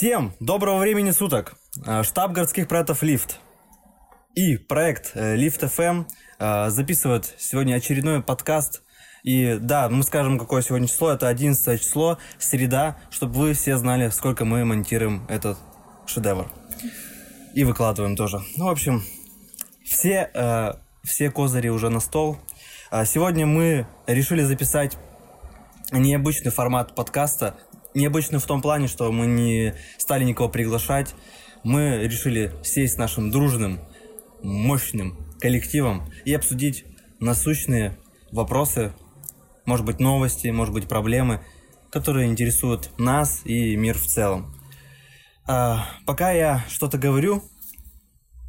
Всем доброго времени суток. Э, Штаб городских проектов «Лифт» и проект э, «Лифт ФМ» э, записывают сегодня очередной подкаст. И да, мы скажем, какое сегодня число. Это 11 число, среда, чтобы вы все знали, сколько мы монтируем этот шедевр. И выкладываем тоже. Ну, в общем, все, все козыри уже на стол. Сегодня мы решили записать необычный формат подкаста. Необычный в том плане, что мы не стали никого приглашать. Мы решили сесть с нашим дружным, мощным коллективом и обсудить насущные вопросы, может быть, новости, может быть, проблемы, которые интересуют нас и мир в целом. А, пока я что-то говорю,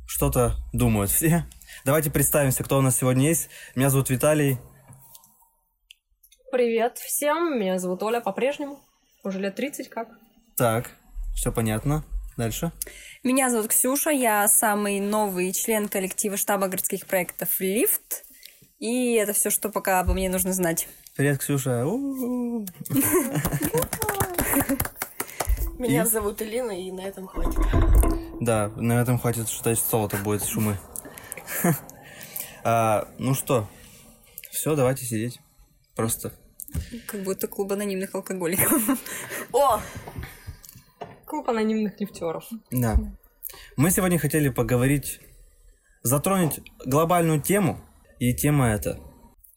что-то думают все. Давайте представимся, кто у нас сегодня есть. Меня зовут Виталий. Привет всем, меня зовут Оля по-прежнему. Уже лет 30 как. Так, все понятно. Дальше. Меня зовут Ксюша, я самый новый член коллектива штаба городских проектов «Лифт». И это все, что пока обо мне нужно знать. Привет, Ксюша. У-у-у. Меня зовут Элина, и на этом хватит. Да, на этом хватит считать соло-то будет шумы. А, Ну что, все, давайте сидеть. Просто. Как будто клуб анонимных алкоголиков. О! Клуб анонимных лифтеров. Да. Мы сегодня хотели поговорить, затронуть глобальную тему. И тема эта.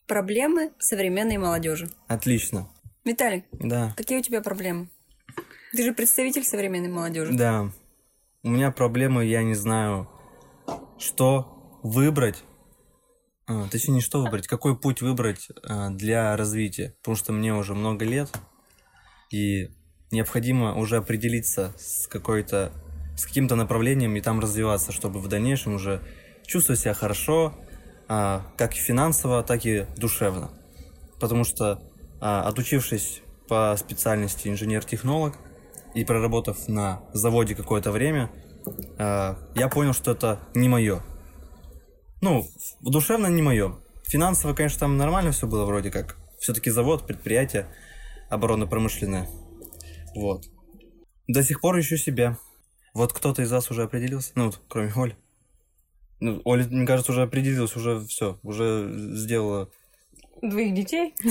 Проблемы современной молодежи. Отлично. Виталий, Да. какие у тебя проблемы? Ты же представитель современной молодежи. Да. У меня проблемы, я не знаю, что выбрать. А, точнее, не что выбрать, какой путь выбрать а, для развития. Потому что мне уже много лет, и необходимо уже определиться с какой-то с каким-то направлением и там развиваться, чтобы в дальнейшем уже чувствовать себя хорошо, а, как финансово, так и душевно. Потому что, а, отучившись по специальности инженер-технолог и проработав на заводе какое-то время, а, я понял, что это не мое. Ну, душевно не мое. Финансово, конечно, там нормально все было вроде как. Все-таки завод, предприятие оборонно-промышленное. Вот. До сих пор ищу себя. Вот кто-то из вас уже определился? Ну, вот, кроме Оли. Ну, Оля, мне кажется, уже определилась, уже все, уже сделала. Двоих детей.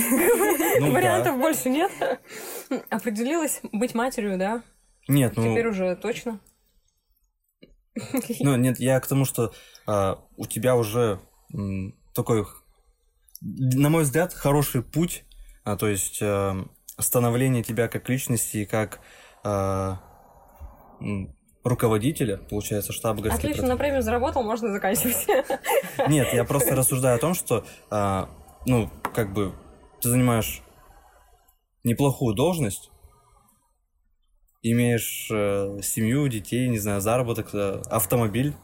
Ну, Вариантов да. больше нет. Определилась быть матерью, да? Нет, ну, Теперь уже точно. Ну, нет, я к тому, что а, у тебя уже м, такой, на мой взгляд, хороший путь, а, то есть а, становление тебя как личности, и как а, м, руководителя, получается, штаба городских Отлично, на премию заработал, можно заканчивать. Нет, я просто рассуждаю о том, что, а, ну, как бы, ты занимаешь неплохую должность, имеешь э, семью, детей, не знаю, заработок, э, автомобиль.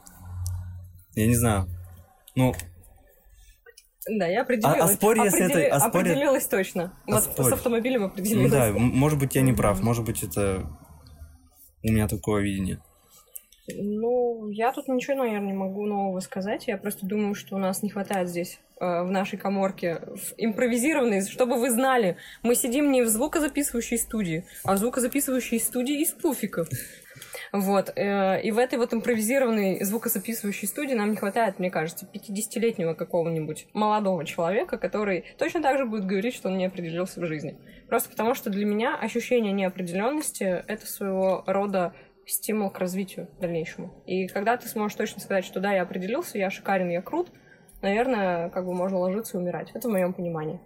Я не знаю. Ну, Да, я определилась. а спорь, если Определи- это- а спорь- Определилась точно. а Вот спорь. с автомобилем ну определилась. да, м- может быть, я не прав, может быть, это у меня такое видение. Ну, я тут ничего, наверное, не могу нового сказать. Я просто думаю, что у нас не хватает здесь, в нашей коморке, в импровизированной, чтобы вы знали, мы сидим не в звукозаписывающей студии, а в звукозаписывающей студии из пуфиков. Вот. э, И в этой вот импровизированной звукозаписывающей студии нам не хватает, мне кажется, 50-летнего какого-нибудь молодого человека, который точно так же будет говорить, что он не определился в жизни. Просто потому, что для меня ощущение неопределенности — это своего рода стимул к развитию дальнейшему. И когда ты сможешь точно сказать, что да, я определился, я шикарен, я крут, наверное, как бы можно ложиться и умирать. Это в моем понимании.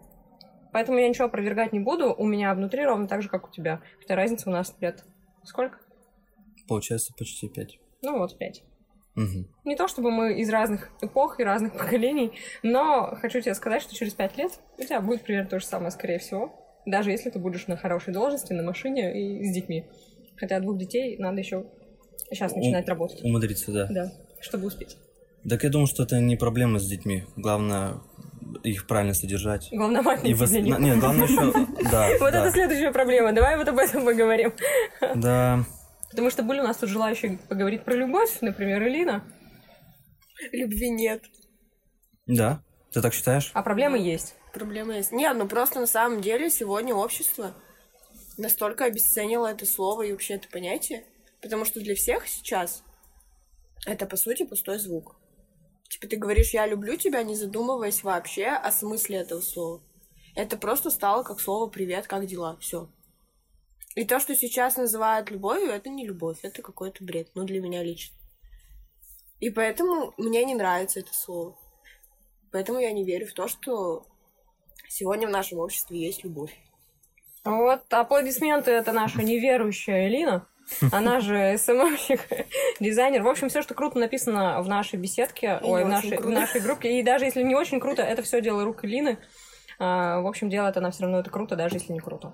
Поэтому я ничего опровергать не буду. У меня внутри ровно так же, как у тебя. Хотя разница у нас лет сколько? Получается почти пять. Ну вот, пять. Мгм. Не то чтобы мы из разных эпох и разных поколений, но хочу тебе сказать, что через пять лет у тебя будет примерно то же самое, скорее всего. Даже если ты будешь на хорошей должности, на машине и с детьми. Хотя двух детей надо еще сейчас У- начинать работать. Умудриться, да. Да, чтобы успеть. Так я думаю, что это не проблема с детьми. Главное их правильно содержать. Главное, мать не вос- на- Нет, главное еще... Да, Вот да, это следующая проблема. Давай вот об этом поговорим. да. Потому что были у нас тут желающие поговорить про любовь, например, Элина. Любви нет. Да? Ты так считаешь? А проблемы есть. Проблема есть. Нет, ну просто на самом деле сегодня общество настолько обесценило это слово и вообще это понятие, Потому что для всех сейчас это, по сути, пустой звук. Типа ты говоришь «я люблю тебя», не задумываясь вообще о смысле этого слова. Это просто стало как слово «привет», «как дела», все. И то, что сейчас называют любовью, это не любовь, это какой-то бред, ну, для меня лично. И поэтому мне не нравится это слово. Поэтому я не верю в то, что сегодня в нашем обществе есть любовь. Вот аплодисменты это наша неверующая Элина. Она же СММщик, дизайнер. В общем, все, что круто написано в нашей беседке, И ой, в нашей, в нашей группе. И даже если не очень круто, это все дело рук Элины. А, в общем, делает она все равно это круто, даже если не круто.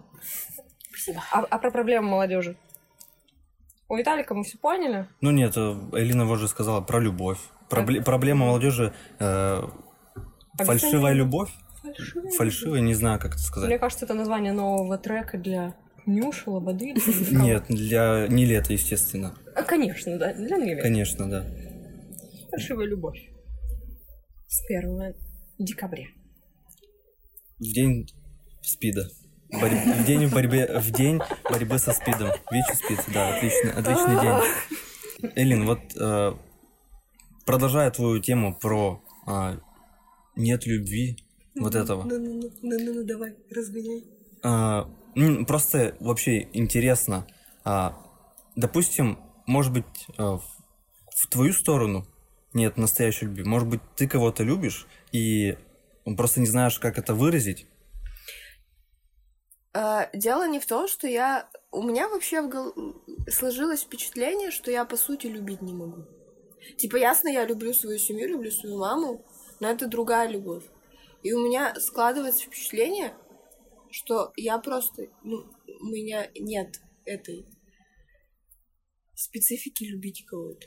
Спасибо. А, а про проблемы молодежи? У Виталика мы все поняли. Ну нет, э, Элина вот же сказала про любовь. Пробле- Проблема молодежи э, фальшивая любовь. Фальшивая, не знаю, как это Мне сказать. кажется, это название нового трека для Нюши, Лободы. Нет, для не лета, естественно. А, Конечно, да, для Нивы. Конечно, да. Фальшивая любовь. С 1 декабря. В день спида. Борь- В день в борьбе, в день борьбы со спидом. ВИЧ и спид, да, отличный, отличный день. Элин, вот э, продолжая твою тему про а, нет любви, вот этого. Ну-ну-ну, давай, разгоняй. А, просто вообще интересно. а, допустим, может быть, а, в, твою сторону нет настоящей любви. Может быть, ты кого-то любишь и просто не знаешь, как это выразить. А, дело не в том, что я... У меня вообще в гол- сложилось впечатление, что я, по сути, любить не могу. Типа, ясно, я люблю свою семью, люблю свою маму, но это другая любовь. И у меня складывается впечатление, что я просто... Ну, у меня нет этой специфики любить кого-то.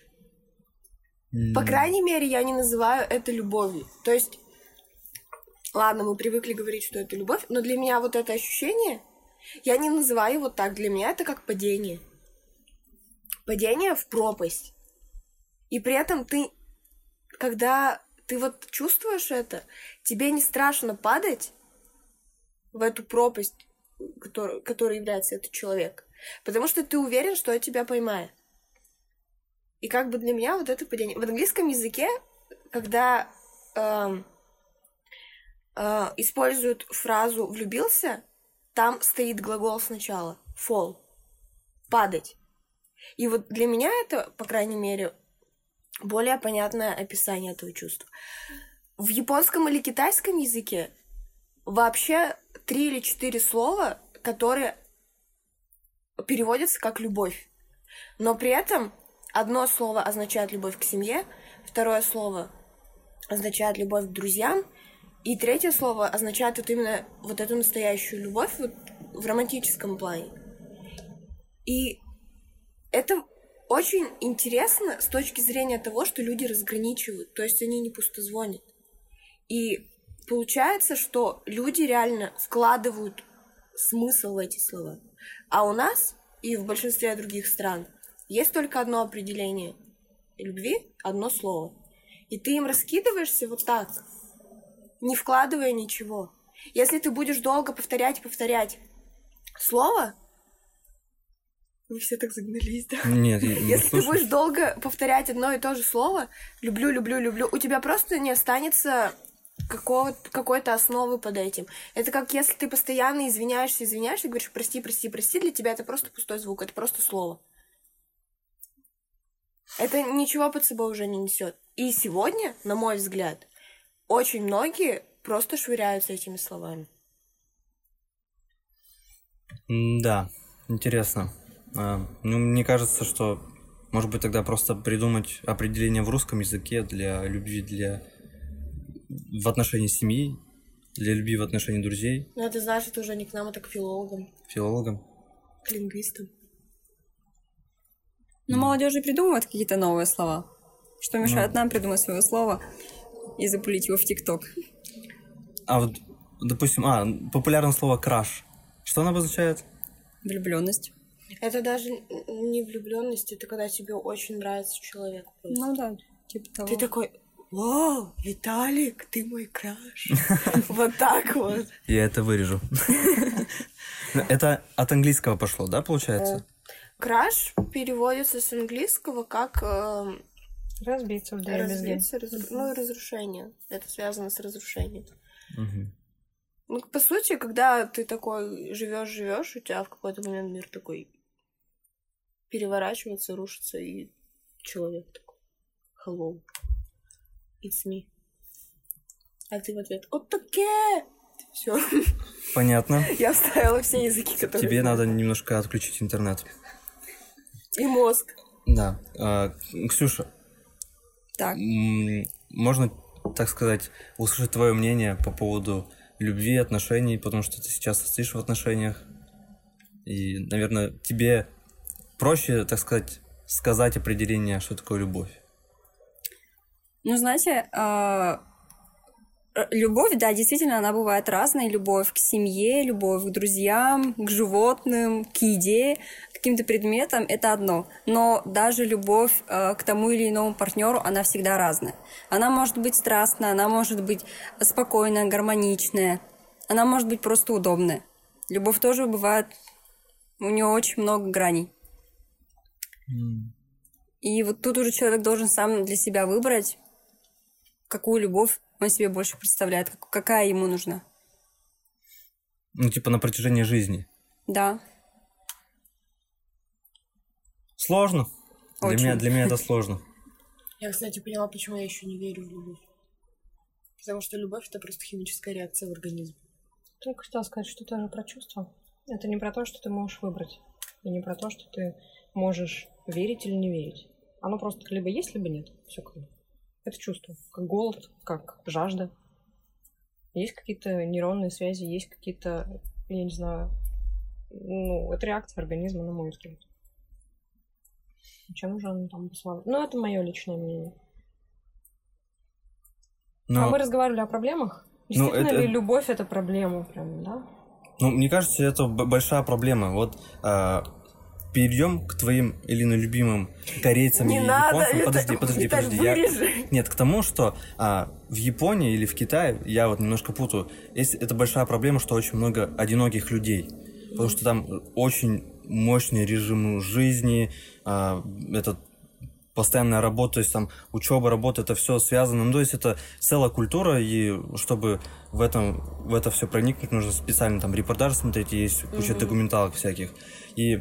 По М, крайней мере, я не называю это любовью. То есть, ладно, мы привыкли говорить, что это любовь, но для меня вот это ощущение, я не называю его так. Для меня это как падение. Падение в пропасть. И при этом ты, когда ты вот чувствуешь это, тебе не страшно падать в эту пропасть, который, которой является этот человек. Потому что ты уверен, что тебя поймает. И как бы для меня вот это падение. В английском языке, когда эм, э, используют фразу влюбился, там стоит глагол сначала fall, падать. И вот для меня это, по крайней мере, более понятное описание этого чувства. В японском или китайском языке вообще три или четыре слова, которые переводятся как любовь. Но при этом одно слово означает любовь к семье, второе слово означает любовь к друзьям, и третье слово означает вот именно вот эту настоящую любовь вот в романтическом плане. И это очень интересно с точки зрения того, что люди разграничивают, то есть они не пустозвонят. И получается, что люди реально вкладывают смысл в эти слова. А у нас и в большинстве других стран есть только одно определение любви, одно слово. И ты им раскидываешься вот так, не вкладывая ничего. Если ты будешь долго повторять и повторять слово, вы все так загнались, да? Нет, я не Если ты будешь долго повторять одно и то же слово, люблю, люблю, люблю, у тебя просто не останется какой-то основы под этим. Это как если ты постоянно извиняешься, извиняешься, говоришь прости, прости, прости, для тебя это просто пустой звук, это просто слово. Это ничего под собой уже не несет. И сегодня, на мой взгляд, очень многие просто швыряются этими словами. Да, интересно. А, Ну, мне кажется, что, может быть, тогда просто придумать определение в русском языке для любви, для в отношении семьи, для любви в отношении друзей, Но это значит, это уже не к нам, это к филологам, филологам. к лингвистам. Но молодежь и придумывает какие-то новые слова. Что мешает нам придумать свое слово и запулить его в ТикТок? А вот, допустим, а, популярное слово краш. Что оно обозначает? Влюбленность. Это даже не влюбленность, это когда тебе очень нравится человек. просто. Ну да, типа того. Ты такой, вау, Виталик, ты мой краш. Вот так вот. Я это вырежу. Это от английского пошло, да, получается? Краш переводится с английского как э, Разбиться в разбиться, раз- ну и разрушение. Это связано с разрушением. Ну, по сути, когда ты такой живешь, живешь, у тебя в какой-то момент мир такой переворачивается, рушится, и человек такой. Hello. It's me. А ты в ответ «Отаке!» Все. Понятно. Я вставила все языки, которые... Тебе надо немножко отключить интернет. И мозг. Да. А, Ксюша, Так, можно, так сказать, услышать твое мнение по поводу любви, отношений, потому что ты сейчас состоишь в отношениях. И, наверное, тебе проще, так сказать, сказать определение, что такое любовь. Ну знаете, а, любовь, да, действительно, она бывает разной. Любовь к семье, любовь к друзьям, к животным, к еде, к каким-то предметам — это одно. Но даже любовь э, к тому или иному партнеру, она всегда разная. Она может быть страстная, она может быть спокойная, гармоничная, она может быть просто удобная. Любовь тоже бывает, у нее очень много граней. И вот тут уже человек должен сам для себя выбрать, какую любовь он себе больше представляет, как- какая ему нужна. Ну, типа на протяжении жизни. Да. Сложно. Для Очень. меня, для меня это сложно. Я, кстати, поняла, почему я еще не верю в любовь. Потому что любовь это просто химическая реакция в организме. Только хотела сказать, что это же про чувства. Это не про то, что ты можешь выбрать. И не про то, что ты можешь верить или не верить. Оно просто либо есть, либо нет. Все как бы. Это чувство. Как голод, как жажда. Есть какие-то нейронные связи, есть какие-то, я не знаю, ну, это реакция организма, на мой взгляд. Чем же он там послал? Ну, это мое личное мнение. Но, А мы разговаривали о проблемах? Ну, Действительно это- ли любовь это проблема прям, да? ну, мне кажется, это большая проблема. Вот а, перейдем к твоим или на любимым корейцам Не и надо, японцам. это- подожди, подожди, Виталь, подожди. Я... Нет, к тому, что а, в Японии или в Китае, я вот немножко путаю, есть, это большая проблема, что очень много одиноких людей. Потому что там очень мощный режим жизни, а, этот постоянная работа, то есть там учеба, работа, это все связано. Ну, то есть это целая культура, и чтобы в этом в это все проникнуть, нужно специально там репортажи смотреть, есть куча документалок всяких. И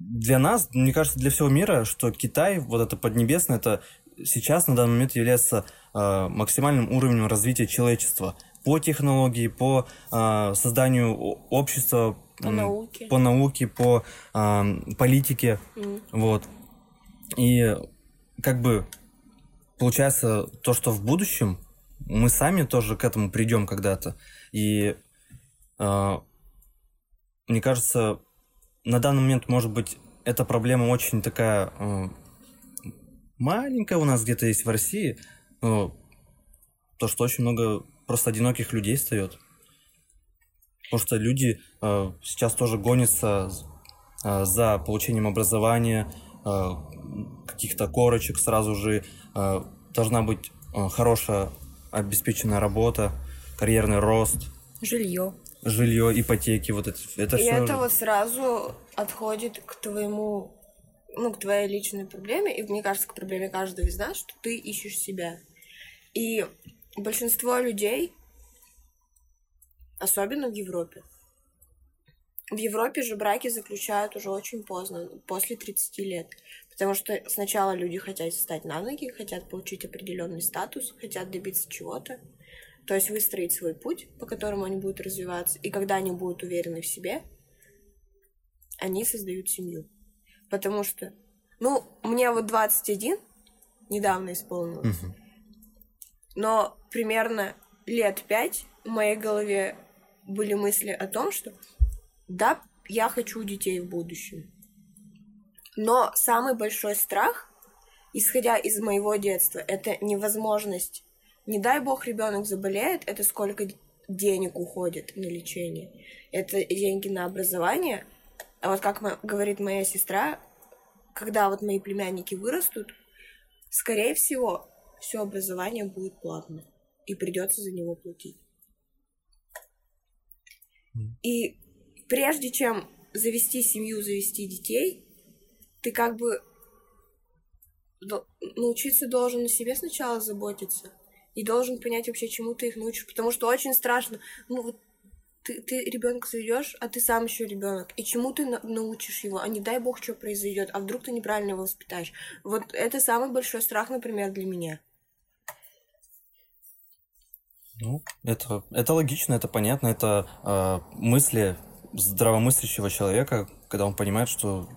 для нас, мне кажется, для всего мира, что Китай, вот это Поднебесное, это сейчас на данный момент является э, максимальным уровнем развития человечества по технологии, по э, созданию общества, По науке. по науке, по э, политике, Мгм. вот. И как бы получается то, что в будущем мы сами тоже к этому придем когда-то. И э, мне кажется, на данный момент, может быть, эта проблема очень такая э, маленькая у нас где-то есть в России. но то, что очень много просто одиноких людей встает. Потому что люди э, сейчас тоже гонятся э, за получением образования, э, каких-то корочек сразу же. э, должна быть э, хорошая обеспеченная работа, карьерный рост, Жилье. Жилье, ипотеки, вот это, это И все. это вот сразу отходит к твоему, ну, к твоей личной проблеме, и мне кажется, к проблеме каждого из нас, что ты ищешь себя. И большинство людей, особенно в Европе, в Европе же браки заключают уже очень поздно, после 30 лет. Потому что сначала люди хотят встать на ноги, хотят получить определенный статус, хотят добиться чего-то. То есть выстроить свой путь, по которому они будут развиваться. И когда они будут уверены в себе, они создают семью. Потому что, ну, мне вот 21 недавно исполнилось. Мгм. Но примерно лет пять в моей голове были мысли о том, что да, я хочу детей в будущем. Но самый большой страх, исходя из моего детства, это невозможность. Не дай бог ребенок заболеет, это сколько денег уходит на лечение. Это деньги на образование. А вот как говорит моя сестра, когда вот мои племянники вырастут, скорее всего, все образование будет платно. И придется за него платить. И прежде чем завести семью, завести детей, ты как бы научиться должен на себе сначала заботиться. И должен понять вообще, чему ты их научишь. Потому что очень страшно. Ну вот ты, ты ребенка заведешь, а ты сам еще ребенок. И чему ты на- научишь его? А не дай бог, что произойдет. А вдруг ты неправильно его воспитаешь? Вот это самый большой страх, например, для меня. Ну, это, это логично, это понятно, это э, мысли здравомыслящего человека, когда он понимает, что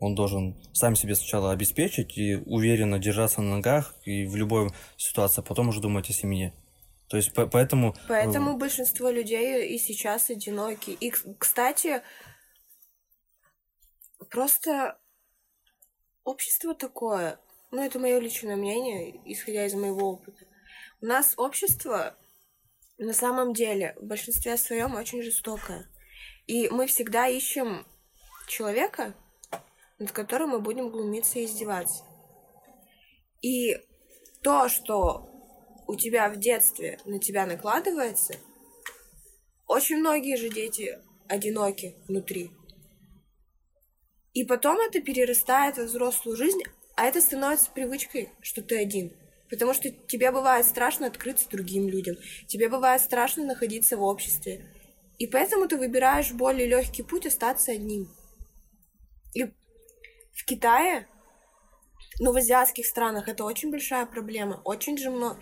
он должен сам себе сначала обеспечить и уверенно держаться на ногах и в любой ситуации, а потом уже думать о семье. То есть по- поэтому... э, Поэтому большинство людей и сейчас одиноки. И, кстати, просто общество такое, ну, это мое личное мнение, исходя из моего опыта. У нас общество на самом деле в большинстве своем очень жестокое. И мы всегда ищем человека, над которым мы будем глумиться и издеваться. И то, что у тебя в детстве на тебя накладывается, очень многие же дети одиноки внутри. И потом это перерастает во взрослую жизнь, а это становится привычкой, что ты один. Потому что тебе бывает страшно открыться другим людям, тебе бывает страшно находиться в обществе. И поэтому ты выбираешь более легкий путь остаться одним. И в Китае, ну, в азиатских странах это очень большая проблема. Очень же много.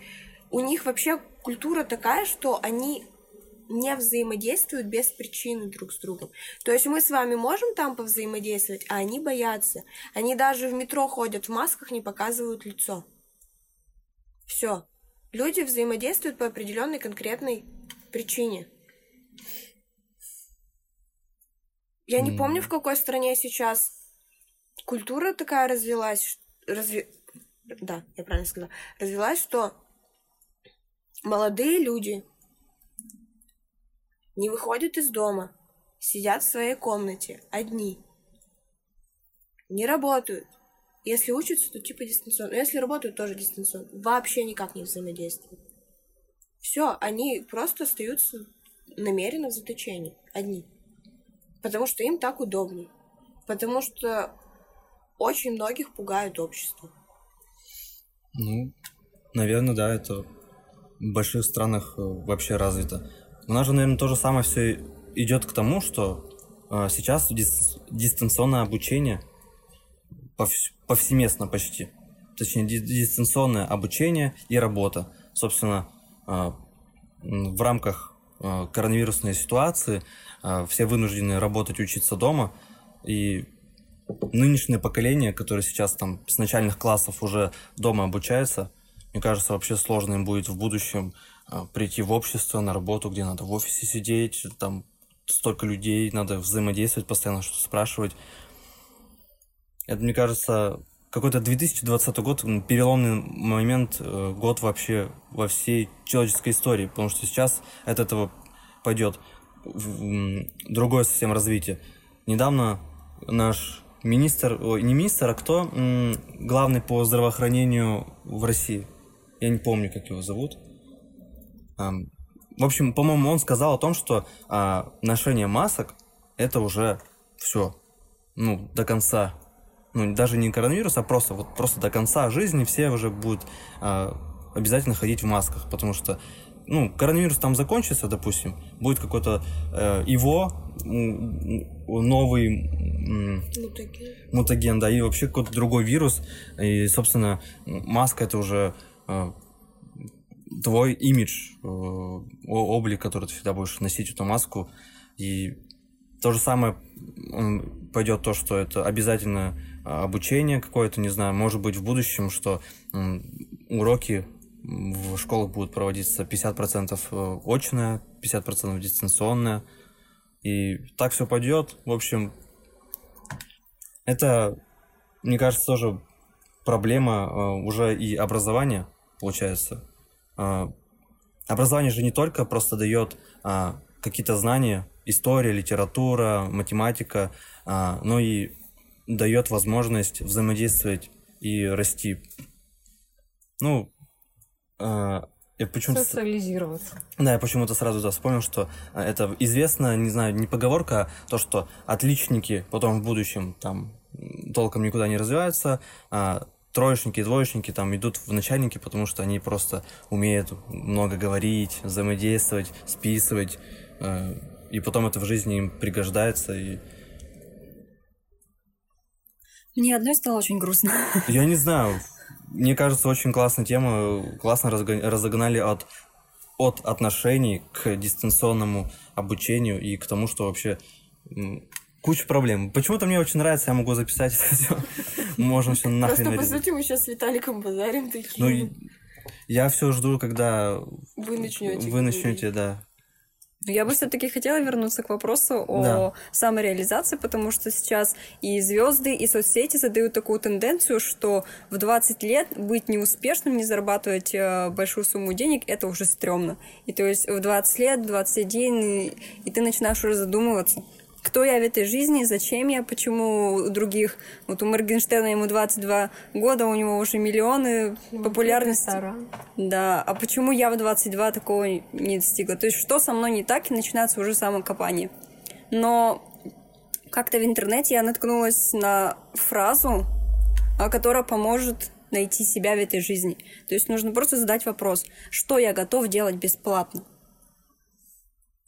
У них вообще культура такая, что они не взаимодействуют без причины друг с другом. То есть мы с вами можем там повзаимодействовать, а они боятся. Они даже в метро ходят в масках, не показывают лицо. Все. Люди взаимодействуют по определенной конкретной причине. Я не помню, в какой стране сейчас культура такая развелась, разве... да, я правильно сказала, развелась, что молодые люди не выходят из дома, сидят в своей комнате одни, не работают. Если учатся, то типа дистанционно. Но если работают, тоже дистанционно. Вообще никак не взаимодействуют. Все, они просто остаются намеренно в заточении, одни. Потому что им так удобнее. Потому что очень многих пугает общество. Ну, наверное, да, это в больших странах э, вообще развито. У нас же, наверное, то же самое все идет к тому, что э, сейчас дис- дистанционное обучение повс- повсеместно почти. Точнее, ди- дистанционное обучение и работа. Собственно, э, в рамках э, коронавирусной ситуации э, все вынуждены работать, учиться дома. И нынешнее поколение, которое сейчас там с начальных классов уже дома обучается, мне кажется, вообще сложно им будет в будущем а, прийти в общество, на работу, где надо в офисе сидеть, там столько людей, надо взаимодействовать, постоянно что-то спрашивать. Это, мне кажется, какой-то 2020 год, переломный момент, э, год вообще во всей человеческой истории, потому что сейчас от этого пойдет в м, другое совсем развитие. Недавно наш министр, ой, не министр, а кто м, главный по здравоохранению в России? Я не помню, как его зовут. Ам, В общем, по-моему, он сказал о том, что а, ношение масок это уже все, ну, до конца. Ну, даже не коронавирус, а просто вот просто до конца жизни все уже будут а, обязательно ходить в масках, потому что ну, коронавирус там закончится, допустим, будет какой-то э, его новый м, такие. мутаген, да, и вообще какой-то другой вирус. И, собственно, маска это уже э, твой имидж, э, облик, который ты всегда будешь носить эту маску. И то же самое пойдет то, что это обязательно а, обучение какое-то, не знаю, может быть в будущем, что уроки в школах будут проводиться 50% э, очное, 50% дистанционное. И так все пойдет. В общем, это, мне кажется, тоже проблема э, уже и образования, получается. Э, образование же не только просто дает а, какие-то знания, история, литература, математика, но и дает возможность взаимодействовать и расти. Ну, Я почему-то... Социализироваться. Да, я почему-то сразу да, вспомнил, что э, это известно, не знаю, не поговорка, а то, что отличники потом в будущем там толком никуда не развиваются, а троечники и двоечники там идут в начальники, потому что они просто умеют много говорить, взаимодействовать, списывать, э, и потом это в жизни им пригождается. И Мне одной стало очень грустно. я не знаю, мне кажется, очень классная тема, классно разогнали от от отношений к дистанционному обучению и к тому, что вообще куча проблем. Почему-то мне очень нравится, я могу записать это все. Можем все нахрен Просто, по сути, мы сейчас с Виталиком базарим такие. Ну, я все жду, когда вы начнете. вы начнете, да. Я бы все-таки хотела вернуться к вопросу о Да. самореализации, потому что сейчас и звезды, и соцсети задают такую тенденцию, что в 20 лет быть неуспешным, не зарабатывать э, большую сумму денег, это уже стрёмно. И то есть в 20 лет, 21, и, и ты начинаешь уже задумываться, кто я в этой жизни, зачем я, почему у других, вот у Моргенштерна ему 22 года, у него уже миллионы популярности. Ресторан. Да, а почему я в 22 такого не достигла? То есть что со мной не так, и начинается уже самокопание. Но как-то в интернете я наткнулась на фразу, а, которая поможет найти себя в этой жизни. То есть нужно просто задать вопрос, что я готов делать бесплатно.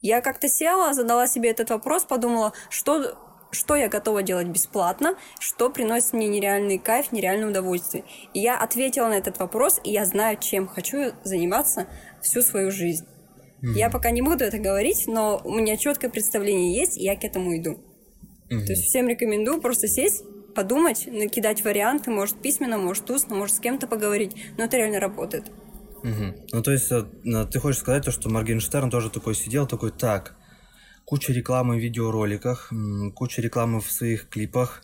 Я как-то села, задала себе этот вопрос, подумала, что, что я готова делать бесплатно, что приносит мне нереальный кайф, нереальное удовольствие. И я ответила на этот вопрос, и я знаю, чем хочу заниматься всю свою жизнь. Я пока не буду это говорить, но у меня четкое представление есть, и я к этому иду. То есть всем рекомендую просто сесть, подумать, накидать варианты, может письменно, может устно, может с кем-то поговорить, но это реально работает. Мгм. Ну, то есть, э, ты хочешь сказать то, что Моргенштерн тоже такой сидел, такой, так, куча рекламы в видеороликах, куча рекламы в своих клипах,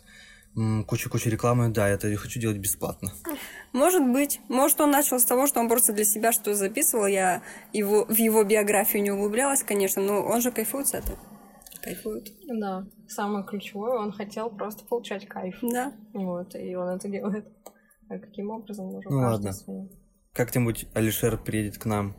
куча-куча рекламы, да, это я хочу делать бесплатно. Может быть. Может, он начал с того, что он просто для себя что записывал. Я его, в его биографию не углублялась, конечно, но он же кайфует с этого. Кайфует. Да. Самое ключевое, он хотел просто получать кайф. Да. Вот, и он это делает. А каким образом уже Ну ладно. своим. Как-нибудь Алишер приедет к нам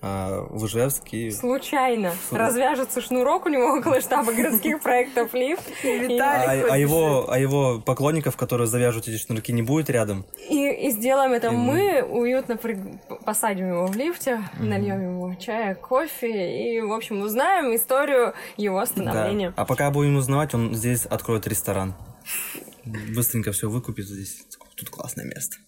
а, в Ижевск и... Случайно Супер. развяжется шнурок у него около штаба городских проектов Лифт. А, Виталик а его, а его поклонников, которые завяжут эти шнурки, не будет рядом? И, и сделаем это И мы, уютно при- посадим его в лифте, нальем ему чая, кофе и, в общем, узнаем историю его становления. Да. А пока будем узнавать, он здесь откроет ресторан. Быстренько все выкупит здесь. Тут классное место.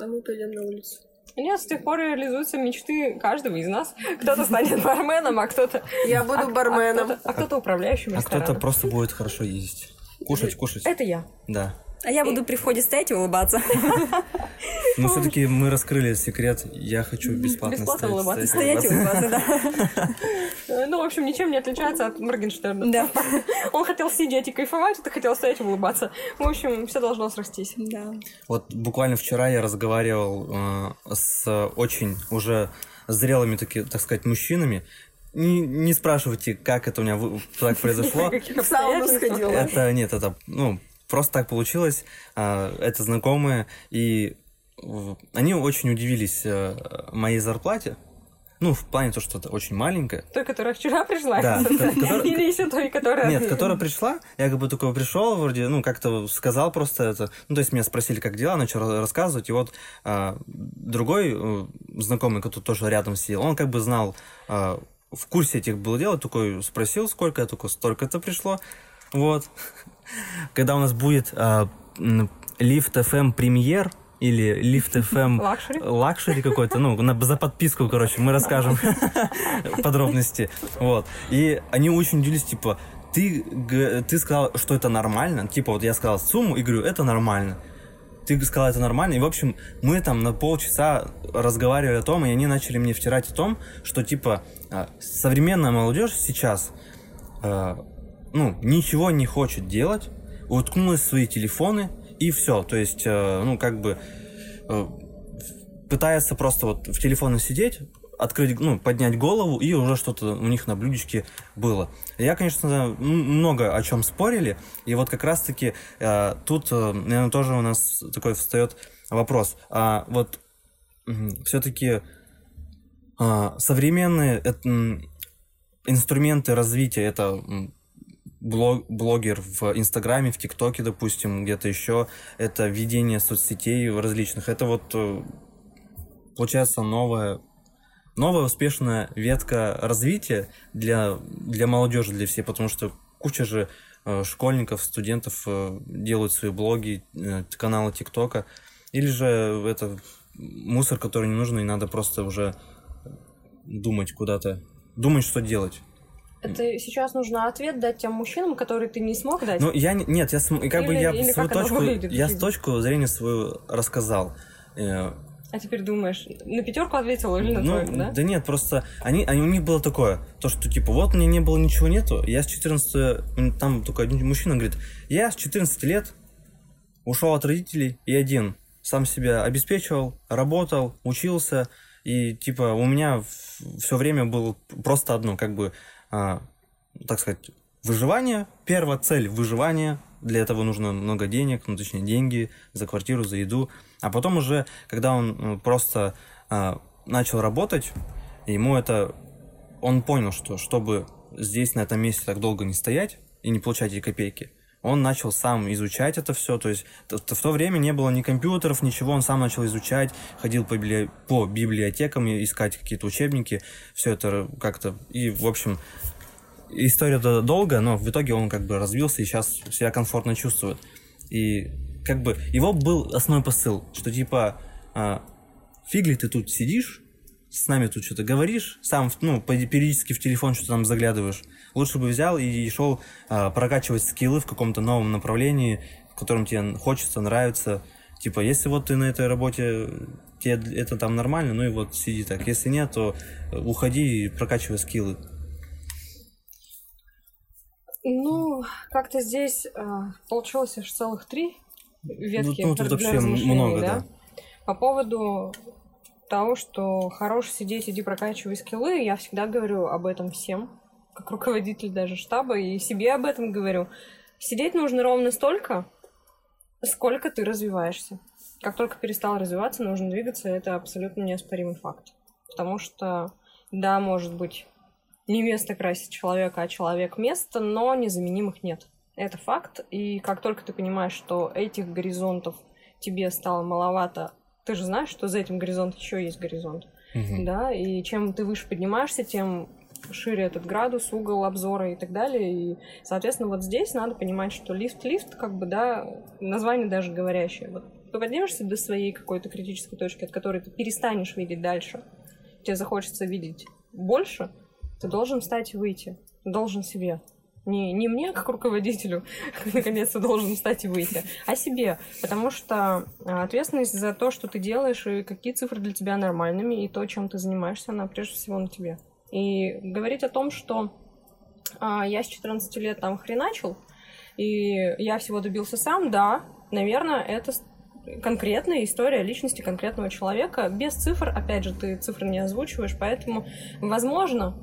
А мы пойдем на улицу. Нет, с тех пор реализуются мечты каждого из нас. Кто-то станет барменом, а кто-то... Я а- буду а барменом. кто-то- А кто-то управляющим А кто-то просто будет хорошо ездить. Кушать, кушать. Это я. Да. А я буду при входе стоять и улыбаться. Но все-таки мы раскрыли секрет. Я хочу бесплатно, Бесплатно стоять, улыбаться. Стоять и улыбаться, да. Ну, в общем, ничем не отличается от Моргенштерна. Да. Он хотел сидеть и кайфовать, а ты хотел стоять и улыбаться. В общем, все должно срастись. Да. Вот буквально вчера я разговаривал э, с очень уже зрелыми, таки, так сказать, мужчинами. Не, не спрашивайте, как это у меня так произошло. В сауну сходила. Это нет, это ну просто так получилось. А, Это знакомые и они очень удивились э, моей зарплате. Ну, в плане то, что это очень маленькая. Той, которая вчера пришла? Да, Или еще той, которая... Нет, которая пришла, я как бы такой пришел, вроде, ну, как-то сказал просто это. Ну, то есть меня спросили, как дела, начал ра- рассказывать, и вот а, другой э, знакомый, который тоже рядом сидел, он как бы знал, а, в курсе этих было дело, такой спросил, сколько, я такой, столько-то пришло, вот. Когда у нас будет а, Lift FM premier, или Lift FM Luxury. luxury какой-то, ну, на, за подписку, короче, мы расскажем подробности. Вот. И они очень удивились, типа, ты, ты сказал, что это нормально. Типа, вот я сказал сумму и говорю, это нормально. Ты сказал, это нормально. И, в общем, мы там на полчаса разговаривали о том, и они начали мне втирать о том, что, типа, а, современная молодежь сейчас, э, ну, ничего не хочет делать, уткнулась в свои телефоны, и все. То есть, э, ну, как бы, э, пытается просто вот в телефоне сидеть, открыть, ну, поднять голову, и уже что-то у них на блюдечке было. Я, конечно, много о чем спорили, и вот как раз-таки э, тут, э, наверное, тоже у нас такой встает вопрос. А вот все-таки А, современные м, инструменты развития это блог, блогер в Инстаграме, в ТикТоке, допустим, где-то еще, это ведение соцсетей различных. Это вот э, получается новая новая успешная ветка развития для, для молодежи, для всей, потому что куча же э, школьников, студентов э, делают свои блоги, каналы ТикТока, или же это мусор, который не нужен, и надо просто уже думать куда-то, думать, что делать. Это сейчас нужно ответ дать тем мужчинам, которые ты не смог дать. Ну, я не- нет, я см- как бы Или- я или свою точку, выглядит я с точку зрения свою рассказал. Э, А теперь думаешь, на пятерку ответил или на ну, тройку, да? нет, просто они, они, у них было такое, то, что типа, вот мне не было ничего нету, я с 14, м, там только один мужчина говорит, я с 14 лет ушел от родителей и один, сам себя обеспечивал, работал, учился, и типа у меня все время было просто одно, как бы, а, так сказать, выживание, первая цель выживание, для этого нужно много денег, ну точнее деньги за квартиру, за еду, а потом уже, когда он ну, просто а, начал работать, ему это, он понял, что чтобы здесь на этом месте так долго не стоять и не получать эти копейки, он начал сам изучать это все, то есть в то время не было ни компьютеров, ничего, он сам начал изучать, ходил по, библи- по библиотекам искать какие-то учебники, все это как-то, и в общем, история д- долгая, но в итоге он как бы развился и сейчас себя комфортно чувствует. И как бы его был основной посыл, что типа а, фиг ли ты тут сидишь, с нами тут что-то говоришь, сам ну, периодически в телефон что-то там заглядываешь. Лучше бы взял и шел а, прокачивать скиллы в каком-то новом направлении, в котором тебе хочется, нравится. Типа, если вот ты на этой работе, тебе это там нормально, ну и вот сиди так. Если нет, то э, уходи и прокачивай скиллы. Ну, как-то здесь э, получилось аж целых три ветки Ну, тут для вообще много, да? да. По поводу того, что хорош сидеть, иди прокачивай скиллы, я всегда говорю об этом всем, как руководитель даже штаба, и себе об этом говорю. Сидеть нужно ровно столько, сколько ты развиваешься. Как только перестал развиваться, нужно двигаться, это абсолютно неоспоримый факт. Потому что, да, может быть, не место красит человека, а человек место, но незаменимых нет. Это факт. И как только ты понимаешь, что этих горизонтов тебе стало маловато, ты же знаешь, что за этим горизонтом еще есть горизонт. Мгм. Да, и чем ты выше поднимаешься, тем шире этот градус, угол обзора и так далее. И, соответственно, вот здесь надо понимать, что лифт-лифт, как бы, да, название даже говорящее. Вот ты поднимешься до своей какой-то критической точки, от которой ты перестанешь видеть дальше, тебе захочется видеть больше, ты должен встать и выйти. Должен себе. Не, не мне, как руководителю, наконец-то должен встать и выйти, а себе. Потому что а, ответственность за то, что ты делаешь, и какие цифры для тебя нормальными, и то, чем ты занимаешься, она прежде всего на тебе. И говорить о том, что а, я с 14 лет там хреначил, и я всего добился сам, да, наверное, это конкретная история личности конкретного человека. Без цифр, опять же, ты цифры не озвучиваешь, поэтому, возможно,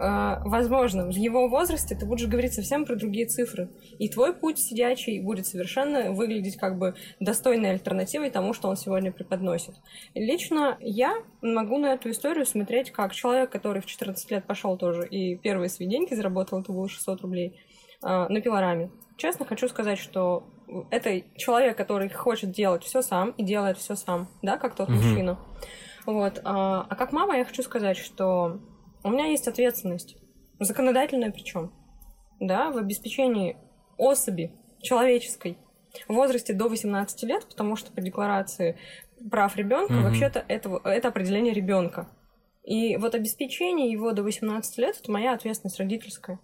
возможно, в его возрасте ты будешь говорить совсем про другие цифры. И твой путь сидячий будет совершенно выглядеть как бы достойной альтернативой тому, что он сегодня преподносит. Лично я могу на эту историю смотреть как человек, который в 14 лет пошел тоже и первые свои деньги заработал, это было 600 рублей, э, на пилораме. Честно хочу сказать, что это человек, который хочет делать все сам и делает все сам, да, как тот Мгм. мужчина. Вот. А, а как мама я хочу сказать, что у меня есть ответственность, законодательная причем, да, в обеспечении особи человеческой в возрасте до 18 лет, потому что по декларации прав ребенка Мгм. вообще-то это, это определение ребенка. И вот обеспечение его до 18 лет это моя ответственность родительская.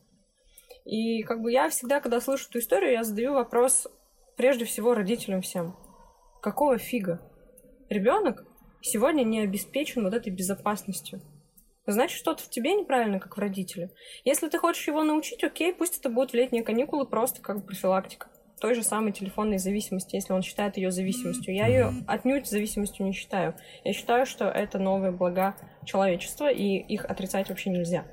И как бы я всегда, когда слышу эту историю, я задаю вопрос прежде всего родителям всем. Какого фига? Ребенок сегодня не обеспечен вот этой безопасностью. Значит, что-то в тебе неправильно, как в родителе. Если ты хочешь его научить, окей, пусть это будут летние каникулы, просто как профилактика той же самой телефонной зависимости, если он считает ее зависимостью. Я ее отнюдь зависимостью не считаю. Я считаю, что это новые блага человечества, и их отрицать вообще нельзя.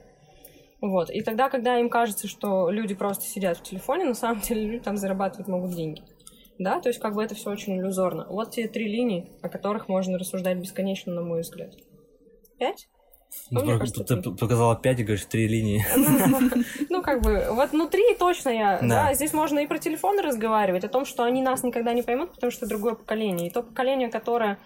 Вот. И тогда, когда им кажется, что люди просто сидят в телефоне, на самом деле люди там зарабатывать могут деньги. Да, то есть как бы это все очень иллюзорно. Вот те три линии, о которых можно рассуждать бесконечно, на мой взгляд. Пять? Ну, мне Ты кажется, ты три. показала 5 и говоришь, три линии. Ну, как бы, вот внутри точно я, Да. да, здесь можно и про телефоны разговаривать, о том, что они нас никогда не поймут, потому что другое поколение. И то поколение, которое...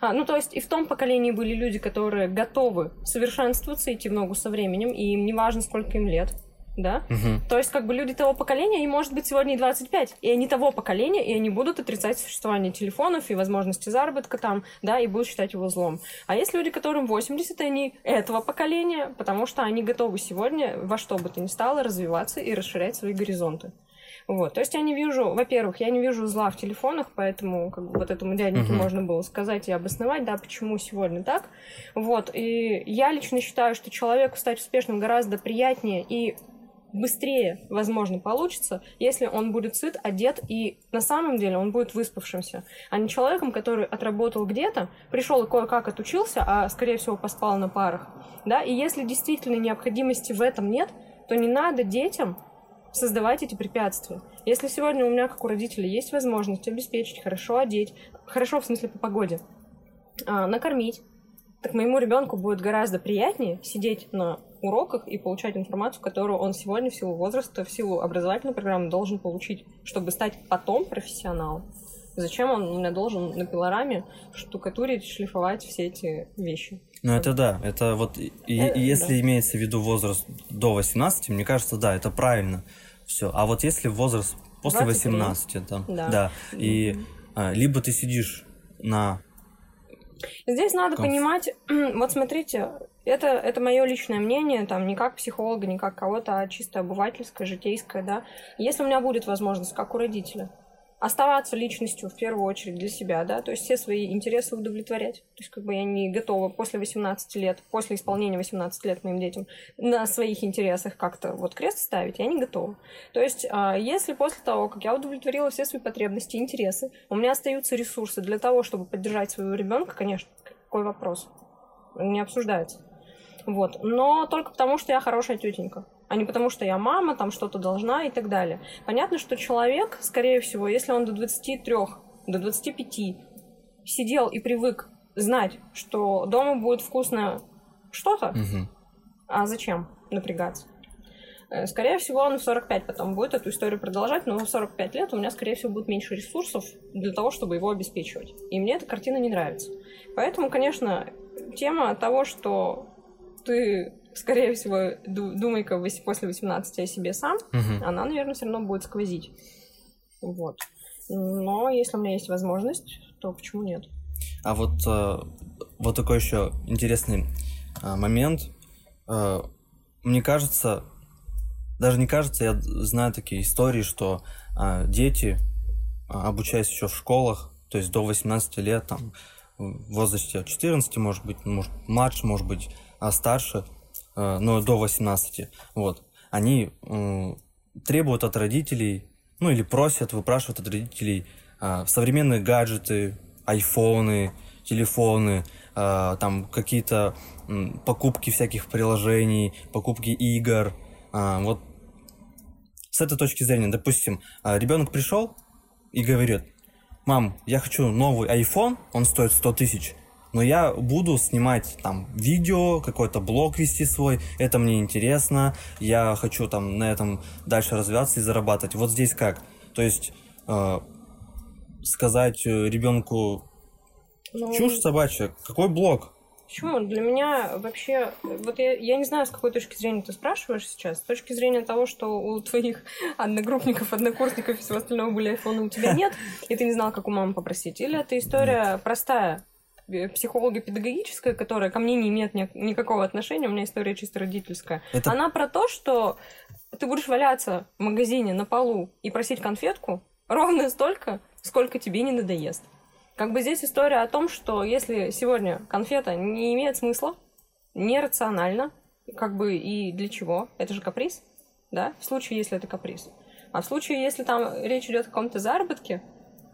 а, ну, то есть и в том поколении были люди, которые готовы совершенствоваться, идти в ногу со временем, и им не важно, сколько им лет, да? Мгм. То есть, как бы люди того поколения, им может быть сегодня и 25, и они того поколения, и они будут отрицать существование телефонов и возможности заработка там, да, и будут считать его злом. А есть люди, которым 80, и они этого поколения, потому что они готовы сегодня во что бы то ни стало развиваться и расширять свои горизонты. Вот, то есть я не вижу, во-первых, я не вижу зла в телефонах, поэтому как бы, вот этому дяденьке Мгм. можно было сказать и обосновать, да, почему сегодня так. Вот, и я лично считаю, что человеку стать успешным гораздо приятнее и быстрее, возможно, получится, если он будет сыт, одет, и на самом деле он будет выспавшимся, а не человеком, который отработал где-то, пришел и кое-как отучился, а, скорее всего, поспал на парах. Да? И если действительно необходимости в этом нет, то не надо детям создавать эти препятствия. Если сегодня у меня, как у родителей, есть возможность обеспечить, хорошо одеть, хорошо в смысле по погоде, а, накормить, так моему ребенку будет гораздо приятнее сидеть на уроках и получать информацию, которую он сегодня в силу возраста, в силу образовательной программы должен получить, чтобы стать потом профессионалом. Зачем он у меня должен на пилораме штукатурить, шлифовать все эти вещи? Ну это да, это вот, Э, если да. имеется в виду возраст до 18, мне кажется, да, это правильно. Все. А вот если возраст после 23. 18, там, Да. да, и а, либо ты сидишь на... Здесь надо Комф- понимать, вот смотрите, это, это мое личное мнение, там, не как психолога, не как кого-то, а чисто обывательское, житейское, да. Если у меня будет возможность, как у родителя, оставаться личностью в первую очередь для себя, да, то есть все свои интересы удовлетворять. То есть как бы я не готова после 18 лет, после исполнения 18 лет моим детям на своих интересах как-то вот крест ставить, я не готова. То есть а, если после того, как я удовлетворила все свои потребности интересы, у меня остаются ресурсы для того, чтобы поддержать своего ребенка, конечно, какой вопрос? Не обсуждается. Вот. Но только потому, что я хорошая тетенька, а не потому, что я мама, там что-то должна и так далее. Понятно, что человек, скорее всего, если он до 23, до 25 сидел и привык знать, что дома будет вкусно что-то, Мгм. а зачем напрягаться? Э, Скорее всего, он в 45 потом будет эту историю продолжать, но в 45 лет у меня, скорее всего, будет меньше ресурсов для того, чтобы его обеспечивать. И мне эта картина не нравится. Поэтому, конечно, тема того, что ты, скорее всего, ду- думай-ка после 18 о себе сам, Мгм. она, наверное, все равно будет сквозить. Вот. Но если у меня есть возможность, то почему нет? А вот, э, вот такой еще интересный э, момент. Э, мне кажется, даже не кажется, я знаю такие истории, что дети, обучаясь еще в школах, то есть до 18 лет, там, в возрасте от 14, может быть, может, младше, может быть, а старше, э, но до 18, вот, они требуют от родителей, ну или просят, выпрашивают от родителей а, современные гаджеты, айфоны, телефоны, а, там какие-то покупки всяких приложений, покупки игр. А, вот с этой точки зрения, допустим, ребенок пришел и говорит, мам, я хочу новый iPhone, он стоит 100 тысяч, но я буду снимать там видео, какой-то блог вести свой, это мне интересно, я хочу там на этом дальше развиваться и зарабатывать. Вот здесь как? То есть э, сказать э, ребенку Ну, чушь собачья, какой блог? Почему? Для меня вообще... Вот я, я не знаю, с какой точки зрения ты спрашиваешь сейчас. С точки зрения того, что у твоих одногруппников, однокурсников и всего остального были айфоны, у тебя нет, и ты не знал, как у мамы попросить. Или это история простая, психолого-педагогическая, которая ко мне не имеет ни- никакого отношения, у меня история чисто родительская. Это Она про то, что ты будешь валяться в магазине на полу и просить конфетку ровно столько, сколько тебе не надоест. Как бы здесь история о том, что если сегодня конфета не имеет смысла, нерационально, как бы и для чего? Это же каприз, да? В случае, если это каприз. А в случае, если там речь идет о каком-то заработке,